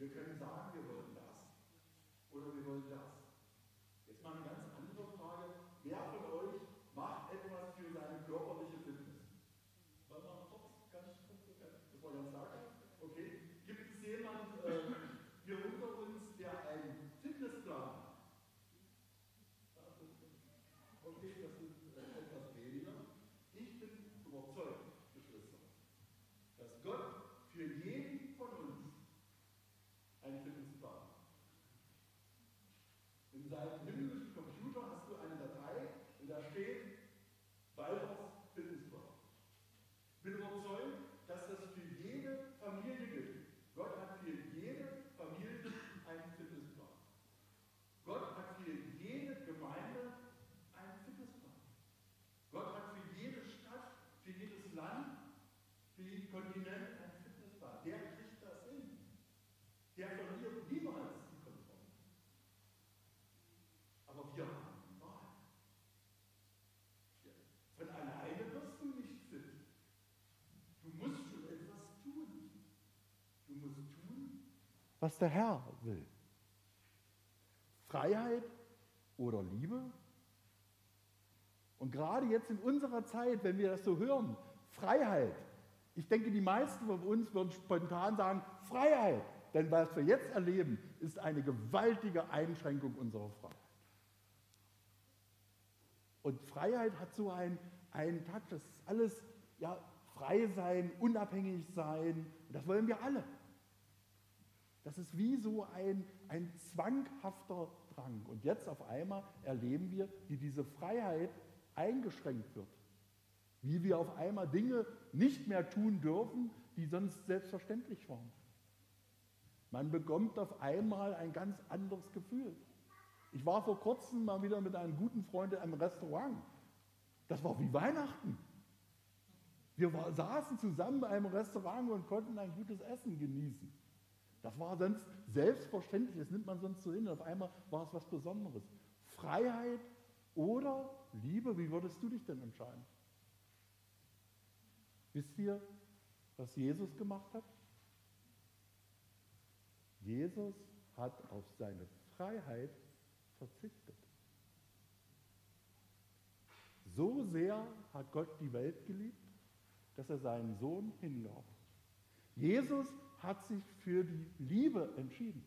You can die. Jeden Kontinent Fitnessplan. Der kriegt das hin. Der verliert niemals die Kontrolle. Aber wir haben die Wahl. Von alleine wirst du nicht fit. Du musst schon etwas tun. Du musst tun, was der Herr will. Freiheit oder Liebe? Und gerade jetzt in unserer Zeit, wenn wir das so hören, Freiheit. Ich denke, die meisten von uns würden spontan sagen, Freiheit. Denn was wir jetzt erleben, ist eine gewaltige Einschränkung unserer Freiheit. Und Freiheit hat so einen, einen Touch, das ist alles ja, frei sein, unabhängig sein. Und das wollen wir alle. Das ist wie so ein, ein zwanghafter Drang. Und jetzt auf einmal erleben wir, wie diese Freiheit eingeschränkt wird. Wie wir auf einmal Dinge nicht mehr tun dürfen, die sonst selbstverständlich waren. Man bekommt auf einmal ein ganz anderes Gefühl. Ich war vor kurzem mal wieder mit einem guten Freund in einem Restaurant. Das war wie Weihnachten. Wir war, saßen zusammen in einem Restaurant und konnten ein gutes Essen genießen. Das war sonst selbstverständlich, das nimmt man sonst so hin. Auf einmal war es was Besonderes. Freiheit oder Liebe, wie würdest du dich denn entscheiden? Wisst ihr, was Jesus gemacht hat? Jesus hat auf seine Freiheit verzichtet. So sehr hat Gott die Welt geliebt, dass er seinen Sohn hingab. Jesus hat sich für die Liebe entschieden.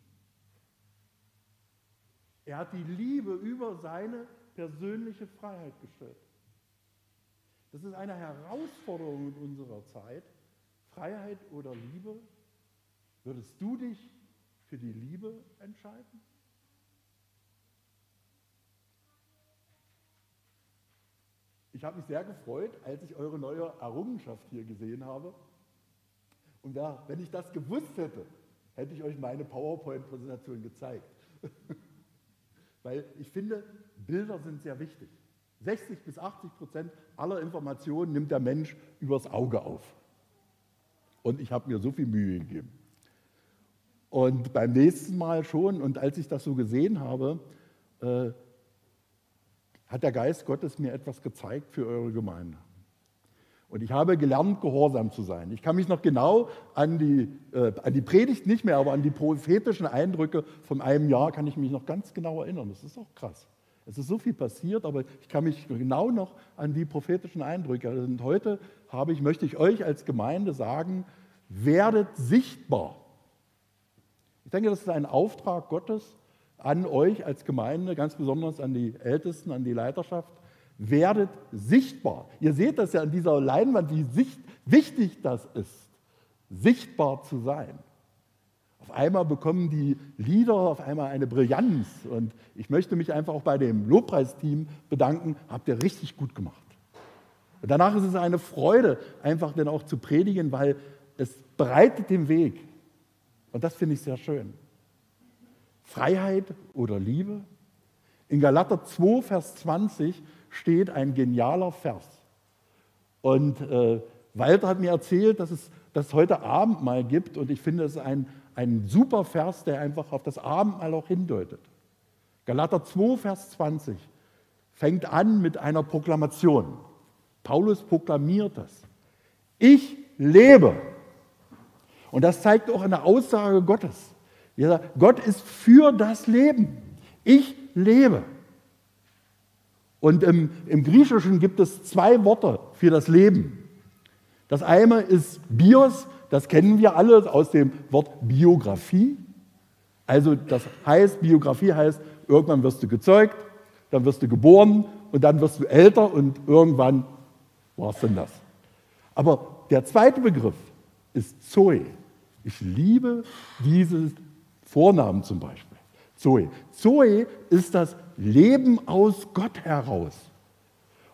Er hat die Liebe über seine persönliche Freiheit gestellt. Das ist eine Herausforderung in unserer Zeit. Freiheit oder Liebe? Würdest du dich für die Liebe entscheiden? Ich habe mich sehr gefreut, als ich eure neue Errungenschaft hier gesehen habe. Und ja, wenn ich das gewusst hätte, hätte ich euch meine PowerPoint-Präsentation gezeigt. Weil ich finde, Bilder sind sehr wichtig. 60 bis 80 Prozent aller Informationen nimmt der Mensch übers Auge auf. Und ich habe mir so viel Mühe gegeben. Und beim nächsten Mal schon, und als ich das so gesehen habe, äh, hat der Geist Gottes mir etwas gezeigt für eure Gemeinde. Und ich habe gelernt, gehorsam zu sein. Ich kann mich noch genau an die, äh, an die Predigt nicht mehr, aber an die prophetischen Eindrücke von einem Jahr kann ich mich noch ganz genau erinnern. Das ist auch krass. Es ist so viel passiert, aber ich kann mich genau noch an die prophetischen Eindrücke. erinnern. Heute habe ich, möchte ich euch als Gemeinde sagen, werdet sichtbar. Ich denke, das ist ein Auftrag Gottes an euch als Gemeinde, ganz besonders an die Ältesten, an die Leiterschaft. Werdet sichtbar. Ihr seht das ja an dieser Leinwand, wie wichtig das ist, sichtbar zu sein. Auf einmal bekommen die Lieder auf einmal eine Brillanz. Und ich möchte mich einfach auch bei dem Lobpreisteam bedanken. Habt ihr richtig gut gemacht. Und danach ist es eine Freude, einfach dann auch zu predigen, weil es bereitet den Weg. Und das finde ich sehr schön. Freiheit oder Liebe? In Galater 2, Vers 20 steht ein genialer Vers. Und äh, Walter hat mir erzählt, dass es das heute Abendmahl gibt. Und ich finde, es ist ein, ein super Vers, der einfach auf das Abendmahl auch hindeutet. Galater 2, Vers 20 fängt an mit einer Proklamation. Paulus proklamiert das. Ich lebe. Und das zeigt auch eine Aussage Gottes. Gott ist für das Leben. Ich lebe. Und im, im, Griechischen gibt es zwei Worte für das Leben. Das eine ist Bios, das kennen wir alle aus dem Wort Biografie. Also das heißt, Biografie heißt, irgendwann wirst du gezeugt, dann wirst du geboren und dann wirst du älter und irgendwann war es denn das. Aber der zweite Begriff ist Zoe. Ich liebe diesen Vornamen zum Beispiel. Zoe. Zoe ist das Leben aus Gott heraus.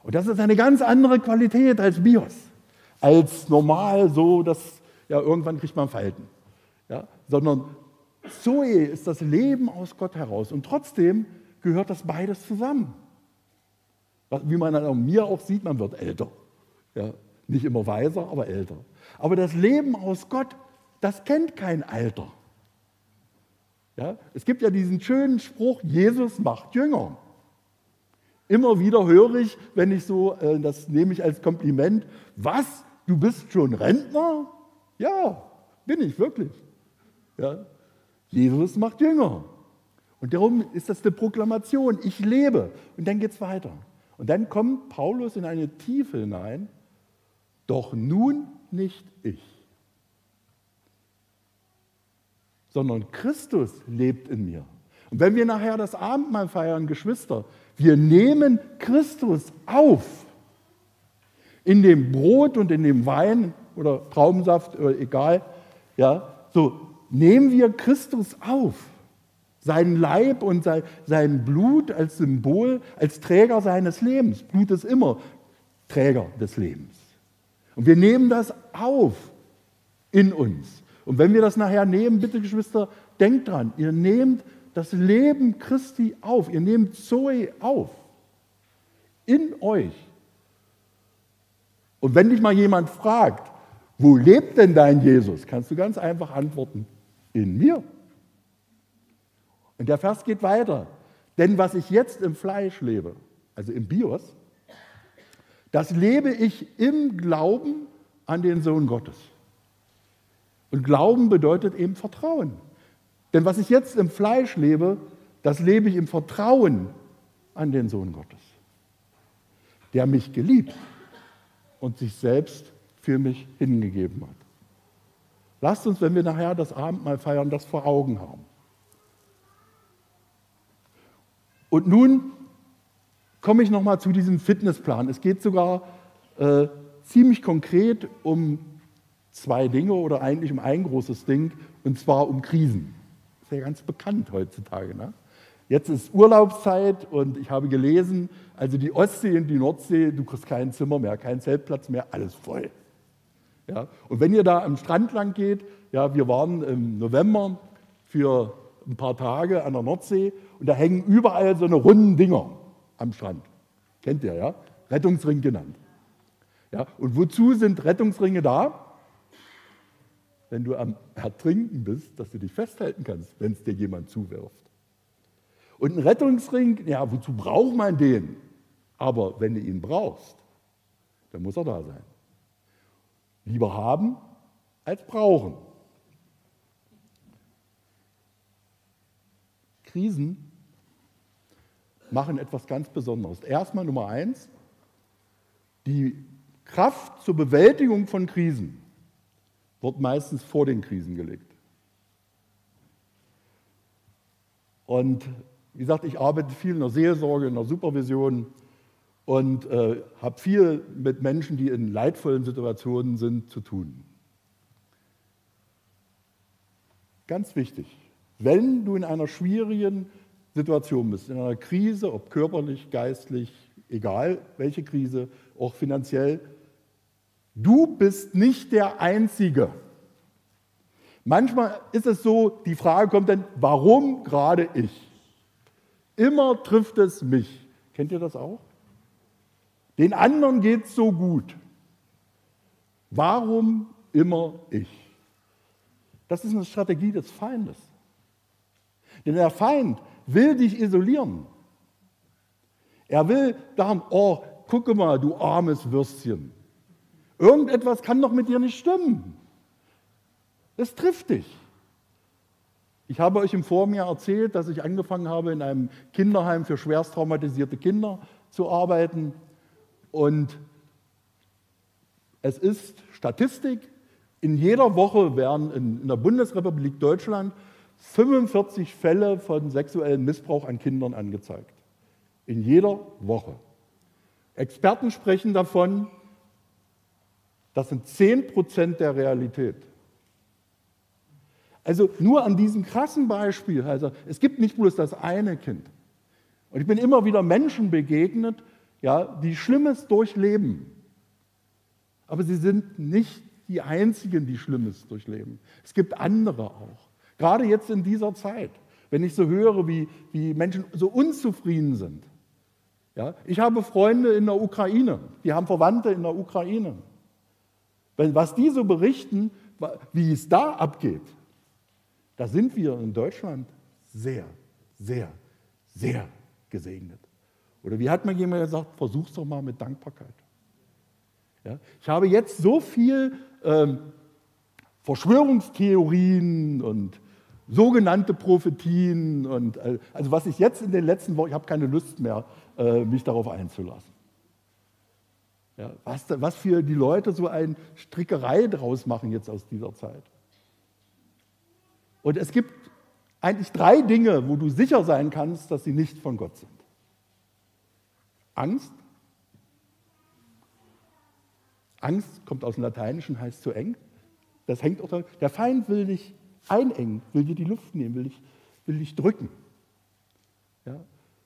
Und das ist eine ganz andere Qualität als Bios. Als normal so, dass ja irgendwann kriegt man Falten. Ja? Sondern Zoe ist das Leben aus Gott heraus. Und trotzdem gehört das beides zusammen. Wie man an mir auch sieht, man wird älter. Ja? Nicht immer weiser, aber älter. Aber das Leben aus Gott, das kennt kein Alter. Ja? Es gibt ja diesen schönen Spruch, Jesus macht Jünger. Immer wieder höre ich, wenn ich so, äh, das nehme ich als Kompliment, was, du bist schon Rentner? Ja, bin ich wirklich. Ja? Jesus macht Jünger. Und darum ist das eine Proklamation, ich lebe. Und dann geht es weiter. Und dann kommt Paulus in eine Tiefe hinein, doch nun nicht ich, sondern Christus lebt in mir. Und wenn wir nachher das Abendmahl feiern, Geschwister, wir nehmen Christus auf in dem Brot und in dem Wein oder Traubensaft, oder egal, ja, so nehmen wir Christus auf, seinen Leib und sein Blut als Symbol, als Träger seines Lebens. Blut ist immer Träger des Lebens. Und wir nehmen das auf in uns. Und wenn wir das nachher nehmen, bitte Geschwister, denkt dran, ihr nehmt das Leben Christi auf, ihr nehmt Zoe auf in euch. Und wenn dich mal jemand fragt, wo lebt denn dein Jesus, kannst du ganz einfach antworten, in mir. Und der Vers geht weiter. Denn was ich jetzt im Fleisch lebe, also im Bios, das lebe ich im Glauben an den Sohn Gottes. Und Glauben bedeutet eben Vertrauen. Denn was ich jetzt im Fleisch lebe, das lebe ich im Vertrauen an den Sohn Gottes, der mich geliebt und sich selbst für mich hingegeben hat. Lasst uns, wenn wir nachher das Abendmahl feiern, das vor Augen haben. Und nun komme ich nochmal zu diesem Fitnessplan. Es geht sogar äh, ziemlich konkret um zwei Dinge oder eigentlich um ein großes Ding, und zwar um Krisen. Ist ja ganz bekannt heutzutage. Ne? Jetzt ist Urlaubszeit und ich habe gelesen, also die Ostsee und die Nordsee, du kriegst kein Zimmer mehr, keinen Zeltplatz mehr, alles voll. Ja? Und wenn ihr da am Strand lang geht, ja, wir waren im November für ein paar Tage an der Nordsee und da hängen überall so eine runden Dinger am Strand. Kennt ihr, ja? Rettungsring genannt. Ja? Und wozu sind Rettungsringe da? Wenn du am Ertrinken bist, dass du dich festhalten kannst, wenn es dir jemand zuwirft. Und ein Rettungsring, ja, wozu braucht man den? Aber wenn du ihn brauchst, dann muss er da sein. Lieber haben als brauchen. Krisen machen etwas ganz Besonderes. Erstmal Nummer eins, die Kraft zur Bewältigung von Krisen wird meistens vor den Krisen gelegt. Und wie gesagt, ich arbeite viel in der Seelsorge, in der Supervision und äh, habe viel mit Menschen, die in leidvollen Situationen sind, zu tun. Ganz wichtig, wenn du in einer schwierigen Situation bist, in einer Krise, ob körperlich, geistlich, egal welche Krise, auch finanziell, du bist nicht der Einzige. Manchmal ist es so, die Frage kommt dann, warum gerade ich? Immer trifft es mich. Kennt ihr das auch? Den anderen geht es so gut. Warum immer ich? Das ist eine Strategie des Feindes. Denn der Feind will dich isolieren. Er will sagen, oh, gucke mal, du armes Würstchen. Irgendetwas kann doch mit dir nicht stimmen. Es trifft dich. Ich habe euch im Vorjahr erzählt, dass ich angefangen habe, in einem Kinderheim für schwerst traumatisierte Kinder zu arbeiten. Und es ist Statistik, in jeder Woche werden in, der Bundesrepublik Deutschland 45 Fälle von sexuellem Missbrauch an Kindern angezeigt. In jeder Woche. Experten sprechen davon, das sind 10 Prozent der Realität. Also nur an diesem krassen Beispiel, also es gibt nicht bloß das eine Kind. Und ich bin immer wieder Menschen begegnet, ja, die Schlimmes durchleben. Aber sie sind nicht die Einzigen, die Schlimmes durchleben. Es gibt andere auch. Gerade jetzt in dieser Zeit, wenn ich so höre, wie, wie Menschen so unzufrieden sind. Ja, ich habe Freunde in der Ukraine, die haben Verwandte in der Ukraine. Wenn, was die so berichten, wie es da abgeht, da sind wir in Deutschland sehr, sehr, sehr gesegnet. Oder wie hat mir jemand gesagt, versuch's doch mal mit Dankbarkeit. Ja? Ich habe jetzt so viel ähm, Verschwörungstheorien und sogenannte Prophetien und äh, also was ich jetzt in den letzten Wochen, ich habe keine Lust mehr, äh, mich darauf einzulassen. Ja, was, was für die Leute so eine Strickerei draus machen jetzt aus dieser Zeit. Und es gibt eigentlich drei Dinge, wo du sicher sein kannst, dass sie nicht von Gott sind. Angst. Angst kommt aus dem Lateinischen, heißt zu eng. Das hängt auch da. Der Feind will dich einengen, will dir die Luft nehmen, will dich, will dich drücken. Ja?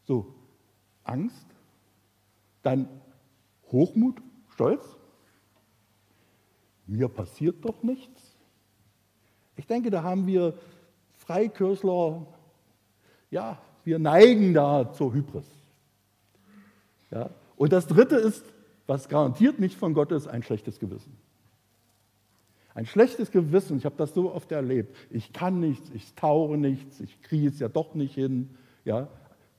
So, Angst. Dann Hochmut, Stolz. Mir passiert doch nichts. Ich denke, da haben wir Freikirchler, ja, wir neigen da zur Hybris. Ja? Und das Dritte ist, was garantiert nicht von Gott ist, ein schlechtes Gewissen. Ein schlechtes Gewissen, ich habe das so oft erlebt. Ich kann nichts, ich taure nichts, ich kriege es ja doch nicht hin. Ja?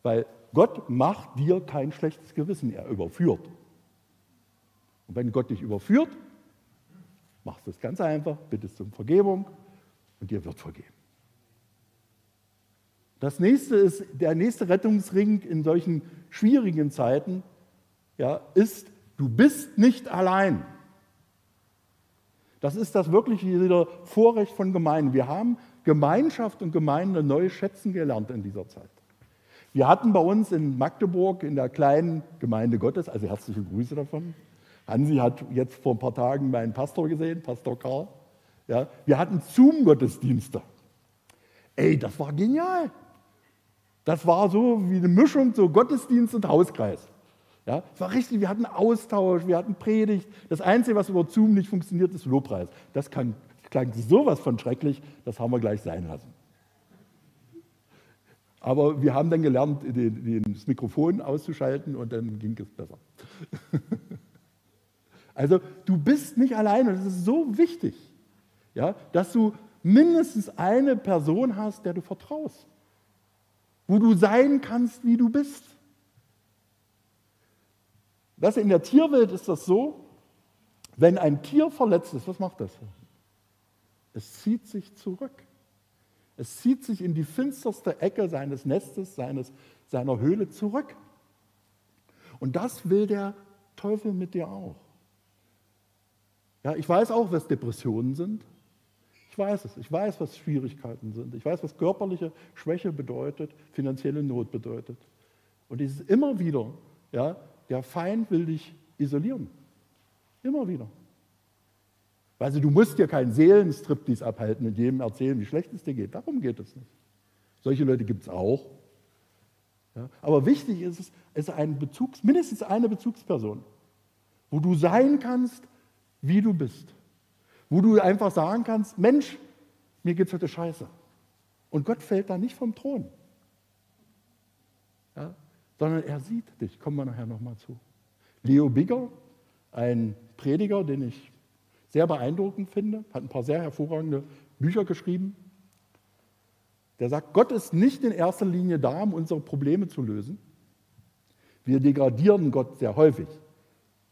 Weil Gott macht dir kein schlechtes Gewissen, er überführt. Und wenn Gott dich überführt, machst du es ganz einfach, bittest um Vergebung und dir wird vergeben. Das nächste ist, der nächste Rettungsring in solchen schwierigen Zeiten ja, ist, du bist nicht allein. Das ist das wirklich wieder Vorrecht von Gemeinden. Wir haben Gemeinschaft und Gemeinde neu schätzen gelernt in dieser Zeit. Wir hatten bei uns in Magdeburg in der kleinen Gemeinde Gottes, also herzliche Grüße davon, Hansi hat jetzt vor ein paar Tagen meinen Pastor gesehen, Pastor Karl. Ja, wir hatten Zoom-Gottesdienste. Ey, das war genial. Das war so wie eine Mischung so Gottesdienst und Hauskreis. Ja, es war richtig, wir hatten Austausch, wir hatten Predigt. Das Einzige, was über Zoom nicht funktioniert, ist Lobpreis. Das kann, klang sowas von schrecklich, das haben wir gleich sein lassen. Aber wir haben dann gelernt, das Mikrofon auszuschalten und dann ging es besser. Also du bist nicht alleine, das ist so wichtig, ja, dass du mindestens eine Person hast, der du vertraust, wo du sein kannst, wie du bist. Weißt in der Tierwelt ist das so, wenn ein Tier verletzt ist, was macht das? Es zieht sich zurück. Es zieht sich in die finsterste Ecke seines Nestes, seines, seiner Höhle zurück. Und das will der Teufel mit dir auch. Ja, ich weiß auch, was Depressionen sind. Ich weiß es. Ich weiß, was Schwierigkeiten sind. Ich weiß, was körperliche Schwäche bedeutet, finanzielle Not bedeutet. Und es ist immer wieder, ja, der Feind will dich isolieren. Immer wieder. Also du musst dir keinen Seelenstriptease abhalten und jedem erzählen, wie schlecht es dir geht. Darum geht es nicht. Solche Leute gibt es auch. Ja, aber wichtig ist es, es ist ein Bezugs, mindestens eine Bezugsperson, wo du sein kannst, wie du bist. Wo du einfach sagen kannst, Mensch, mir geht es heute scheiße. Und Gott fällt da nicht vom Thron. Ja, sondern er sieht dich. Kommen wir nachher nochmal zu. Leo Bigger, ein Prediger, den ich sehr beeindruckend finde, hat ein paar sehr hervorragende Bücher geschrieben. Der sagt, Gott ist nicht in erster Linie da, um unsere Probleme zu lösen. Wir degradieren Gott sehr häufig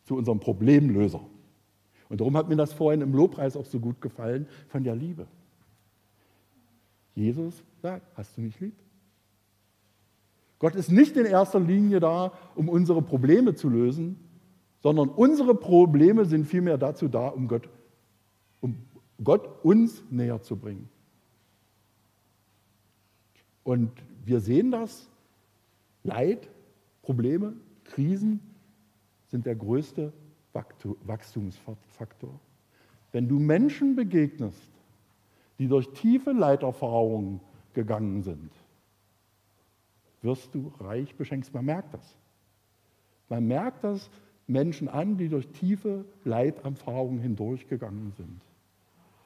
zu unserem Problemlöser. Und darum hat mir das vorhin im Lobpreis auch so gut gefallen von der Liebe. Jesus sagt, hast du mich lieb? Gott ist nicht in erster Linie da, um unsere Probleme zu lösen, sondern unsere Probleme sind vielmehr dazu da, um Gott, um Gott uns näher zu bringen. Und wir sehen das, Leid, Probleme, Krisen sind der größte Wachstumsfaktor. Wenn du Menschen begegnest, die durch tiefe Leiterfahrungen gegangen sind, wirst du reich beschenkt. Man merkt das. Man merkt das Menschen an, die durch tiefe Leiterfahrungen hindurchgegangen sind.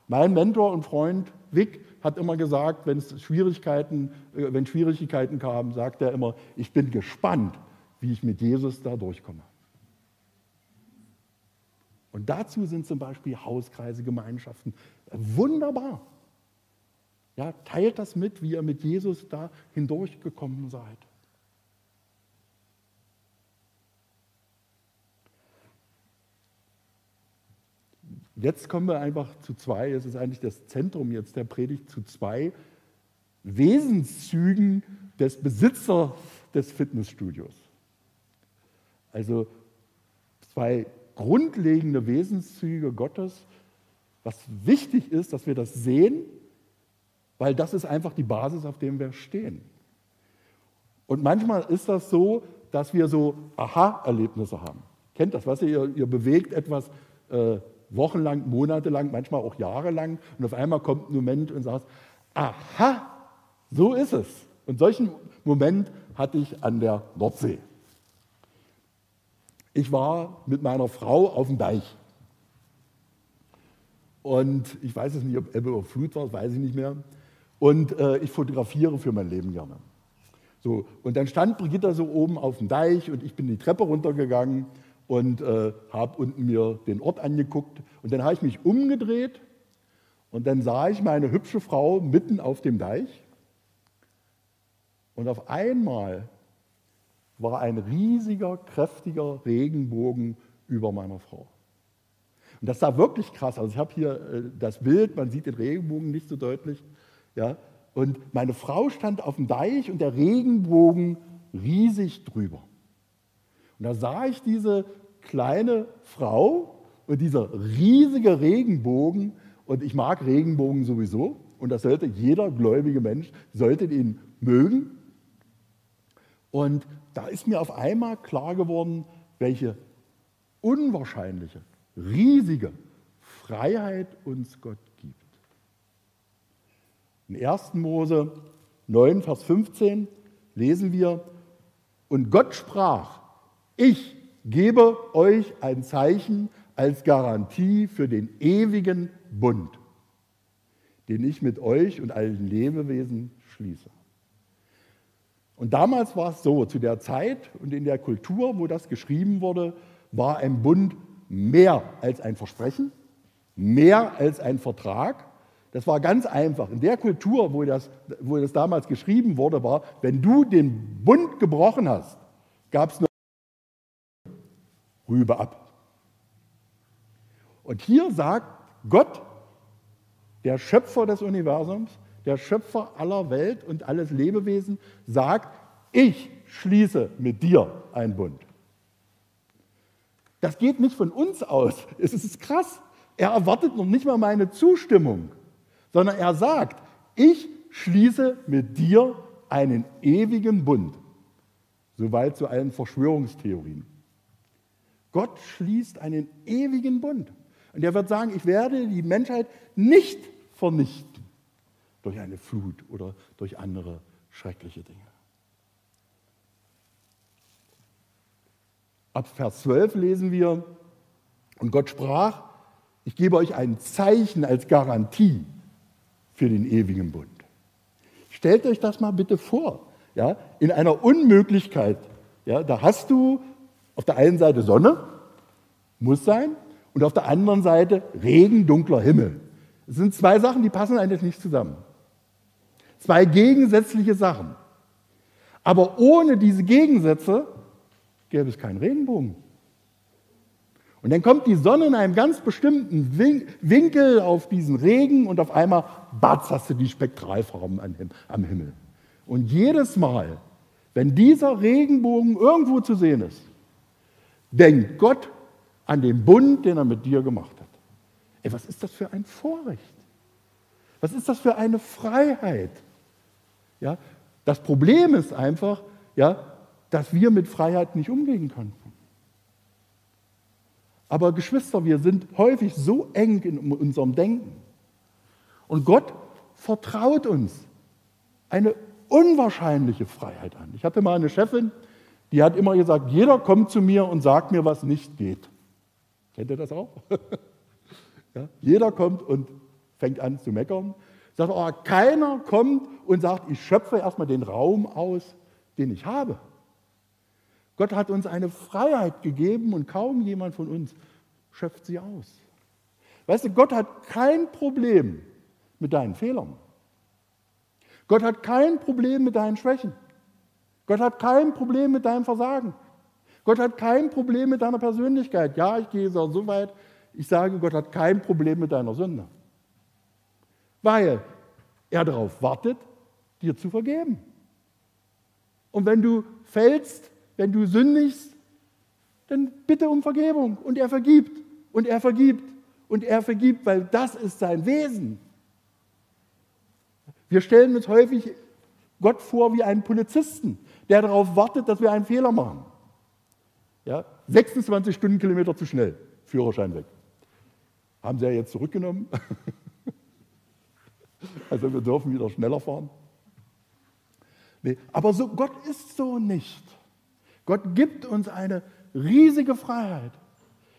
Mein Mentor und Freund Wick hat immer gesagt, wenn es Schwierigkeiten, äh, wenn Schwierigkeiten kamen, sagt er immer, ich bin gespannt, wie ich mit Jesus da durchkomme. Und dazu sind zum Beispiel Hauskreise, Gemeinschaften wunderbar. Ja, teilt das mit, wie ihr mit Jesus da hindurchgekommen seid. Jetzt kommen wir einfach zu zwei, es ist eigentlich das Zentrum jetzt der Predigt, zu zwei Wesenszügen des Besitzers des Fitnessstudios. Also zwei grundlegende Wesenszüge Gottes, was wichtig ist, dass wir das sehen, weil das ist einfach die Basis, auf der wir stehen. Und manchmal ist das so, dass wir so Aha-Erlebnisse haben. Kennt das, was ihr, ihr bewegt etwas äh, wochenlang, monatelang, manchmal auch jahrelang und auf einmal kommt ein Moment und sagt, aha, so ist es. Und solchen Moment hatte ich an der Nordsee. Ich war mit meiner Frau auf dem Deich. Und ich weiß es nicht, ob Ebbe oder Flut war, weiß ich nicht mehr. Und äh, ich fotografiere für mein Leben gerne. So, und dann stand Brigitta so oben auf dem Deich und ich bin die Treppe runtergegangen und äh, habe unten mir den Ort angeguckt. Und dann habe ich mich umgedreht und dann sah ich meine hübsche Frau mitten auf dem Deich. Und auf einmal war ein riesiger, kräftiger Regenbogen über meiner Frau. Und das sah wirklich krass aus. Ich habe hier äh, das Bild, man sieht den Regenbogen nicht so deutlich. Ja? Und meine Frau stand auf dem Deich und der Regenbogen riesig drüber. Und da sah ich diese kleine Frau und dieser riesige Regenbogen. Und ich mag Regenbogen sowieso. Und das sollte jeder gläubige Mensch, sollte ihn mögen. Und da ist mir auf einmal klar geworden, welche unwahrscheinliche, riesige Freiheit uns Gott gibt. In 1. Mose 9, Vers 15 lesen wir, und Gott sprach, ich gebe euch ein Zeichen als Garantie für den ewigen Bund, den ich mit euch und allen Lebewesen schließe. Und damals war es so, zu der Zeit und in der Kultur, wo das geschrieben wurde, war ein Bund mehr als ein Versprechen, mehr als ein Vertrag. Das war ganz einfach. In der Kultur, wo das, wo das damals geschrieben wurde, war, wenn du den Bund gebrochen hast, gab es nur Rübe ab. Und hier sagt Gott, der Schöpfer des Universums, der Schöpfer aller Welt und alles Lebewesen, sagt, ich schließe mit dir einen Bund. Das geht nicht von uns aus. Es ist krass. Er erwartet noch nicht mal meine Zustimmung, sondern er sagt, ich schließe mit dir einen ewigen Bund. Soweit zu allen Verschwörungstheorien. Gott schließt einen ewigen Bund. Und er wird sagen, ich werde die Menschheit nicht vernichten durch eine Flut oder durch andere schreckliche Dinge. Ab Vers 12 lesen wir, und Gott sprach, ich gebe euch ein Zeichen als Garantie für den ewigen Bund. Stellt euch das mal bitte vor, ja, in einer Unmöglichkeit. Ja, da hast du auf der einen Seite Sonne, muss sein, und auf der anderen Seite Regen, dunkler Himmel. Es sind zwei Sachen, die passen eigentlich nicht zusammen. Zwei gegensätzliche Sachen. Aber ohne diese Gegensätze gäbe es keinen Regenbogen. Und dann kommt die Sonne in einem ganz bestimmten Winkel auf diesen Regen und auf einmal, batz, hast du die Spektralfarben am Himmel. Und jedes Mal, wenn dieser Regenbogen irgendwo zu sehen ist, denkt Gott an den Bund, den er mit dir gemacht hat. Ey, was ist das für ein Vorrecht? Was ist das für eine Freiheit? Ja, das Problem ist einfach, ja, dass wir mit Freiheit nicht umgehen konnten. Aber Geschwister, wir sind häufig so eng in unserem Denken. Und Gott vertraut uns eine unwahrscheinliche Freiheit an. Ich hatte mal eine Chefin, die hat immer gesagt, jeder kommt zu mir und sagt mir, was nicht geht. Kennt ihr das auch? ja? Jeder kommt und fängt an zu meckern. Sagt, aber keiner kommt und sagt, ich schöpfe erstmal den Raum aus, den ich habe. Gott hat uns eine Freiheit gegeben und kaum jemand von uns schöpft sie aus. Weißt du, Gott hat kein Problem mit deinen Fehlern. Gott hat kein Problem mit deinen Schwächen. Gott hat kein Problem mit deinem Versagen. Gott hat kein Problem mit deiner Persönlichkeit. Ja, ich gehe so weit, ich sage, Gott hat kein Problem mit deiner Sünde. Weil er darauf wartet, dir zu vergeben. Und wenn du fällst, wenn du sündigst, dann bitte um Vergebung. Und er vergibt. Und er vergibt. Und er vergibt, weil das ist sein Wesen. Wir stellen uns häufig Gott vor wie einen Polizisten, der darauf wartet, dass wir einen Fehler machen. Ja, 26 Stundenkilometer zu schnell, Führerschein weg. Haben Sie ja jetzt zurückgenommen. also wir dürfen wieder schneller fahren. Nee, aber so, Gott ist so nicht. Gott gibt uns eine riesige Freiheit.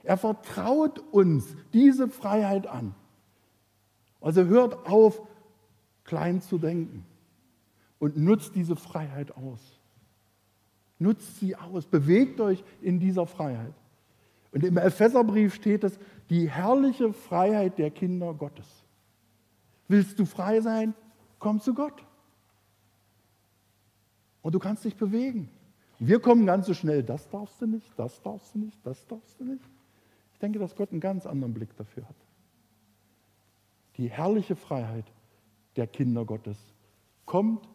Er vertraut uns diese Freiheit an. Also hört auf, klein zu denken und nutzt diese Freiheit aus. Nutzt sie aus, bewegt euch in dieser Freiheit. Und im Epheserbrief steht es, die herrliche Freiheit der Kinder Gottes. Willst du frei sein? Komm zu Gott. Und du kannst dich bewegen. Wir kommen ganz so schnell, das darfst du nicht, das darfst du nicht, das darfst du nicht. Ich denke, dass Gott einen ganz anderen Blick dafür hat. Die herrliche Freiheit der Kinder Gottes kommt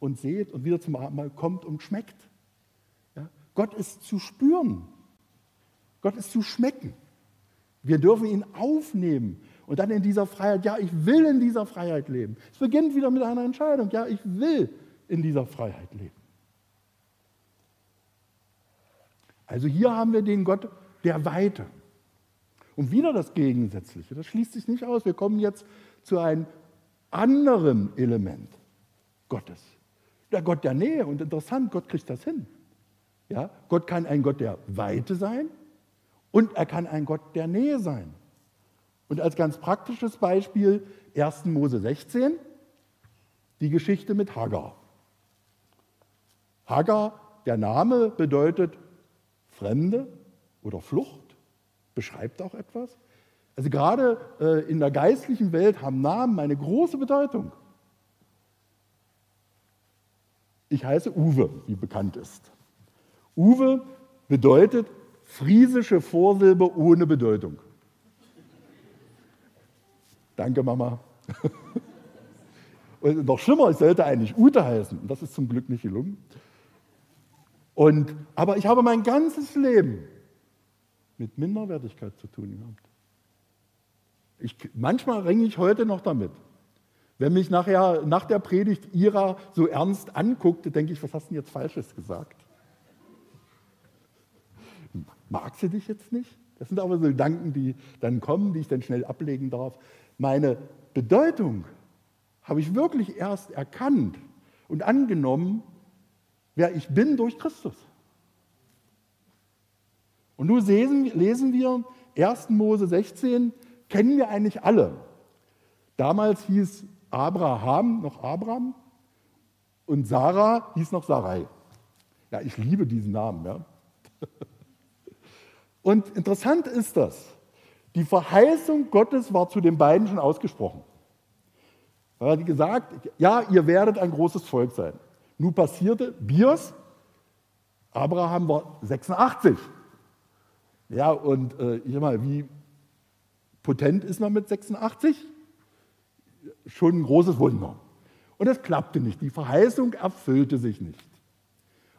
und seht und wieder zum Abendmahl kommt und schmeckt. Ja? Gott ist zu spüren. Gott ist zu schmecken. Wir dürfen ihn aufnehmen und dann in dieser Freiheit, ja, ich will in dieser Freiheit leben. Es beginnt wieder mit einer Entscheidung, ja, ich will in dieser Freiheit leben. Also hier haben wir den Gott der Weite. Und wieder das Gegensätzliche, das schließt sich nicht aus. Wir kommen jetzt zu einem anderen Element Gottes. Der Gott der Nähe. Und interessant, Gott kriegt das hin. Ja, Gott kann ein Gott der Weite sein und er kann ein Gott der Nähe sein. Und als ganz praktisches Beispiel 1. Mose 16, die Geschichte mit Hagar. Hagar, der Name bedeutet Fremde oder Flucht, beschreibt auch etwas. Also gerade äh, in der geistlichen Welt haben Namen eine große Bedeutung. Ich heiße Uwe, wie bekannt ist. Uwe bedeutet friesische Vorsilbe ohne Bedeutung. Danke, Mama. Und noch schlimmer, ich sollte eigentlich Ute heißen. Das ist zum Glück nicht gelungen. Und, aber ich habe mein ganzes Leben mit Minderwertigkeit zu tun gehabt. Ich, manchmal ringe ich heute noch damit. Wenn mich nachher nach der Predigt Ira so ernst anguckt, denke ich, was hast du denn jetzt Falsches gesagt? Mag sie dich jetzt nicht? Das sind aber so Gedanken, die dann kommen, die ich dann schnell ablegen darf. Meine Bedeutung habe ich wirklich erst erkannt und angenommen, wer ich bin durch Christus. Und nun lesen wir 1. Mose 16, kennen wir eigentlich alle. Damals hieß Abraham noch Abraham und Sarah hieß noch Sarai. Ja, ich liebe diesen Namen. Ja. Und interessant ist das, die Verheißung Gottes war zu den beiden schon ausgesprochen. Er hat gesagt, ja, ihr werdet ein großes Volk sein. Nun passierte Bios, Abraham war 86. Ja, und äh, ich sag mal, wie potent ist man mit 86? Schon ein großes Wunder. Und es klappte nicht. Die Verheißung erfüllte sich nicht.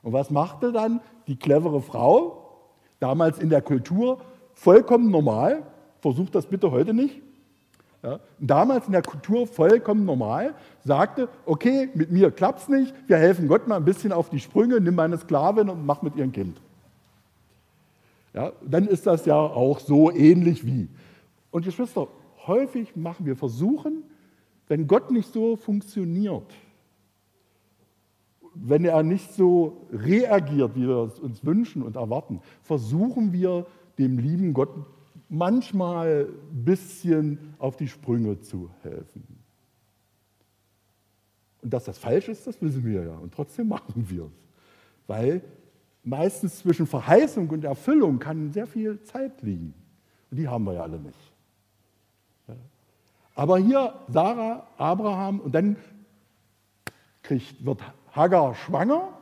Und was machte dann die clevere Frau, damals in der Kultur vollkommen normal, versucht das bitte heute nicht, ja, damals in der Kultur vollkommen normal, sagte, okay, mit mir klappt es nicht, wir helfen Gott mal ein bisschen auf die Sprünge, nimm meine Sklavin und mach mit ihrem Kind. Ja, dann ist das ja auch so ähnlich wie. Und Geschwister, häufig machen wir Versuchen, wenn Gott nicht so funktioniert, wenn er nicht so reagiert, wie wir es uns wünschen und erwarten, versuchen wir dem lieben Gott manchmal ein bisschen auf die Sprünge zu helfen. Und dass das falsch ist, das wissen wir ja. Und trotzdem machen wir es. Weil meistens zwischen Verheißung und Erfüllung kann sehr viel Zeit liegen. Und die haben wir ja alle nicht. Aber hier Sarah, Abraham und dann kriegt, wird Hagar schwanger.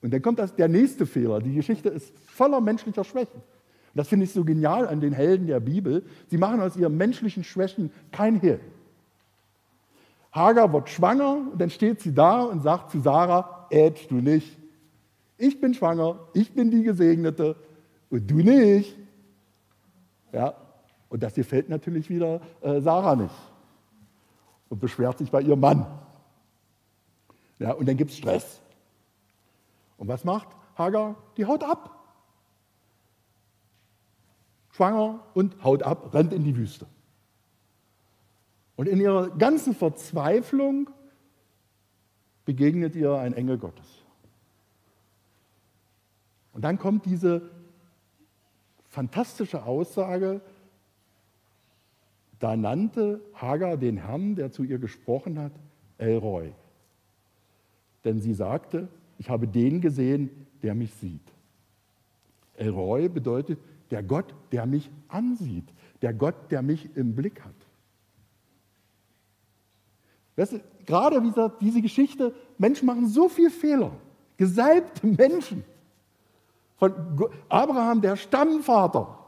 Und dann kommt das, der nächste Fehler. Die Geschichte ist voller menschlicher Schwächen. Das finde ich so genial an den Helden der Bibel. Sie machen aus ihren menschlichen Schwächen kein Hehl. Hagar wird schwanger und dann steht sie da und sagt zu Sarah, ätst du nicht. Ich bin schwanger, ich bin die Gesegnete und du nicht. Ja, und das gefällt natürlich wieder äh, Sarah nicht und beschwert sich bei ihrem Mann. Ja, und dann gibt es Stress. Und was macht Hagar? Die haut ab. Schwanger und haut ab, rennt in die Wüste. Und in ihrer ganzen Verzweiflung begegnet ihr ein Engel Gottes. Und dann kommt diese fantastische Aussage, da nannte Hagar den Herrn, der zu ihr gesprochen hat, Elroy. Denn sie sagte, ich habe den gesehen, der mich sieht. Elroy bedeutet der Gott, der mich ansieht, der Gott, der mich im Blick hat. Du, gerade wie diese Geschichte, Menschen machen so viele Fehler, gesalbte Menschen. Von Abraham, der Stammvater.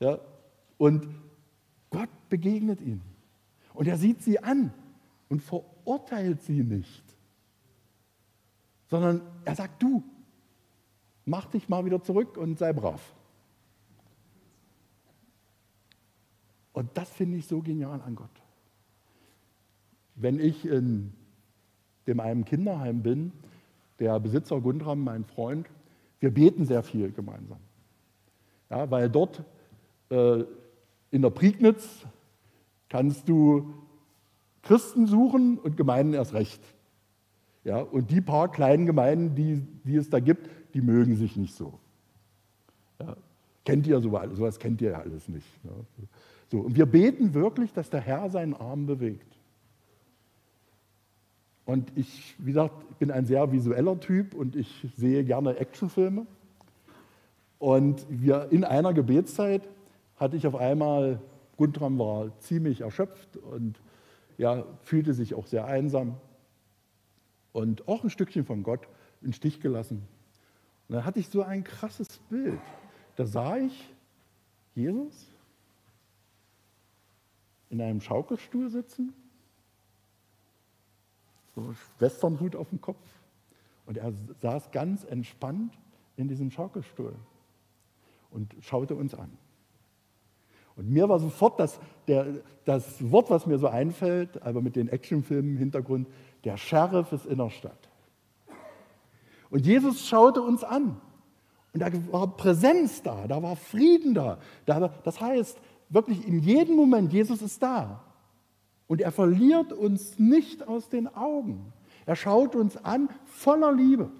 Ja, und Gott begegnet ihnen. Und er sieht sie an und verurteilt sie nicht, sondern er sagt, du, mach dich mal wieder zurück und sei brav. Und das finde ich so genial an Gott. Wenn ich in dem einem Kinderheim bin, der Besitzer Gundram, mein Freund, wir beten sehr viel gemeinsam. Ja, weil dort äh, in der Prignitz kannst du Christen suchen und Gemeinden erst recht. Ja, und die paar kleinen Gemeinden, die, die es da gibt, die mögen sich nicht so. Ja, kennt ihr sowas? Sowas kennt ihr ja alles nicht. Ja. So, und wir beten wirklich, dass der Herr seinen Arm bewegt. Und ich, wie gesagt, bin ein sehr visueller Typ und ich sehe gerne Actionfilme. Und wir in einer Gebetszeit hatte ich auf einmal, Guntram war ziemlich erschöpft und ja, fühlte sich auch sehr einsam und auch ein Stückchen von Gott in Stich gelassen. Und dann hatte ich so ein krasses Bild. Da sah ich Jesus in einem Schaukelstuhl sitzen, so Westernhut auf dem Kopf, und er saß ganz entspannt in diesem Schaukelstuhl und schaute uns an. Und mir war sofort das, der, das Wort, was mir so einfällt, aber mit den Actionfilmen im Hintergrund, der Sheriff ist in der Stadt. Und Jesus schaute uns an. Und da war Präsenz da, da war Frieden da. Das heißt, wirklich in jedem Moment, Jesus ist da. Und er verliert uns nicht aus den Augen. Er schaut uns an voller Liebe.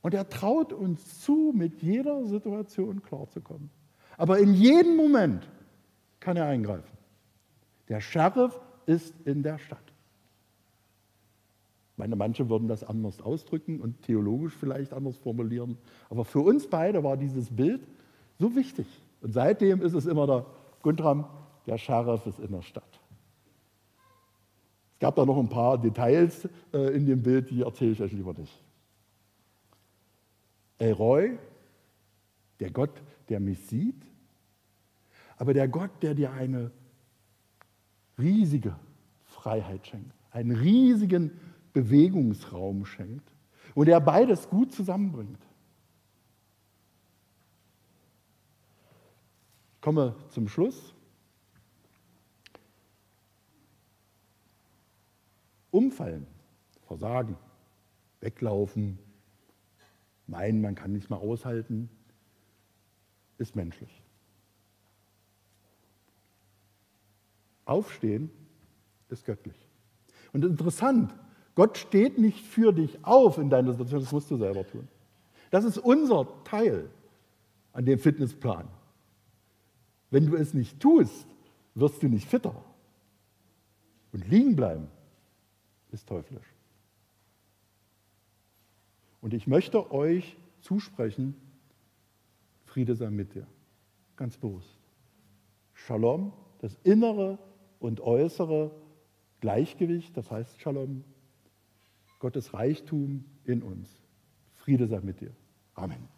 Und er traut uns zu, mit jeder Situation klarzukommen. Aber in jedem Moment kann er eingreifen. Der Sheriff ist in der Stadt. Meine, manche würden das anders ausdrücken und theologisch vielleicht anders formulieren. Aber für uns beide war dieses Bild so wichtig. Und seitdem ist es immer der Guntram, der Sheriff ist in der Stadt. Es gab da noch ein paar Details äh, in dem Bild, die erzähle ich euch lieber nicht. Elroy, der Gott, der mich sieht, aber der Gott, der dir eine riesige Freiheit schenkt, einen riesigen Bewegungsraum schenkt und der beides gut zusammenbringt. Ich komme zum Schluss. Umfallen, Versagen, weglaufen, meinen, man kann nicht mehr aushalten, ist menschlich. Aufstehen ist göttlich. Und interessant, Gott steht nicht für dich auf in deiner Situation, das musst du selber tun. Das ist unser Teil an dem Fitnessplan. Wenn du es nicht tust, wirst du nicht fitter. Und liegen bleiben ist teuflisch. Und ich möchte euch zusprechen, Friede sei mit dir. Ganz bewusst. Shalom, das innere und äußere Gleichgewicht, das heißt Shalom, Gottes Reichtum in uns. Friede sei mit dir. Amen.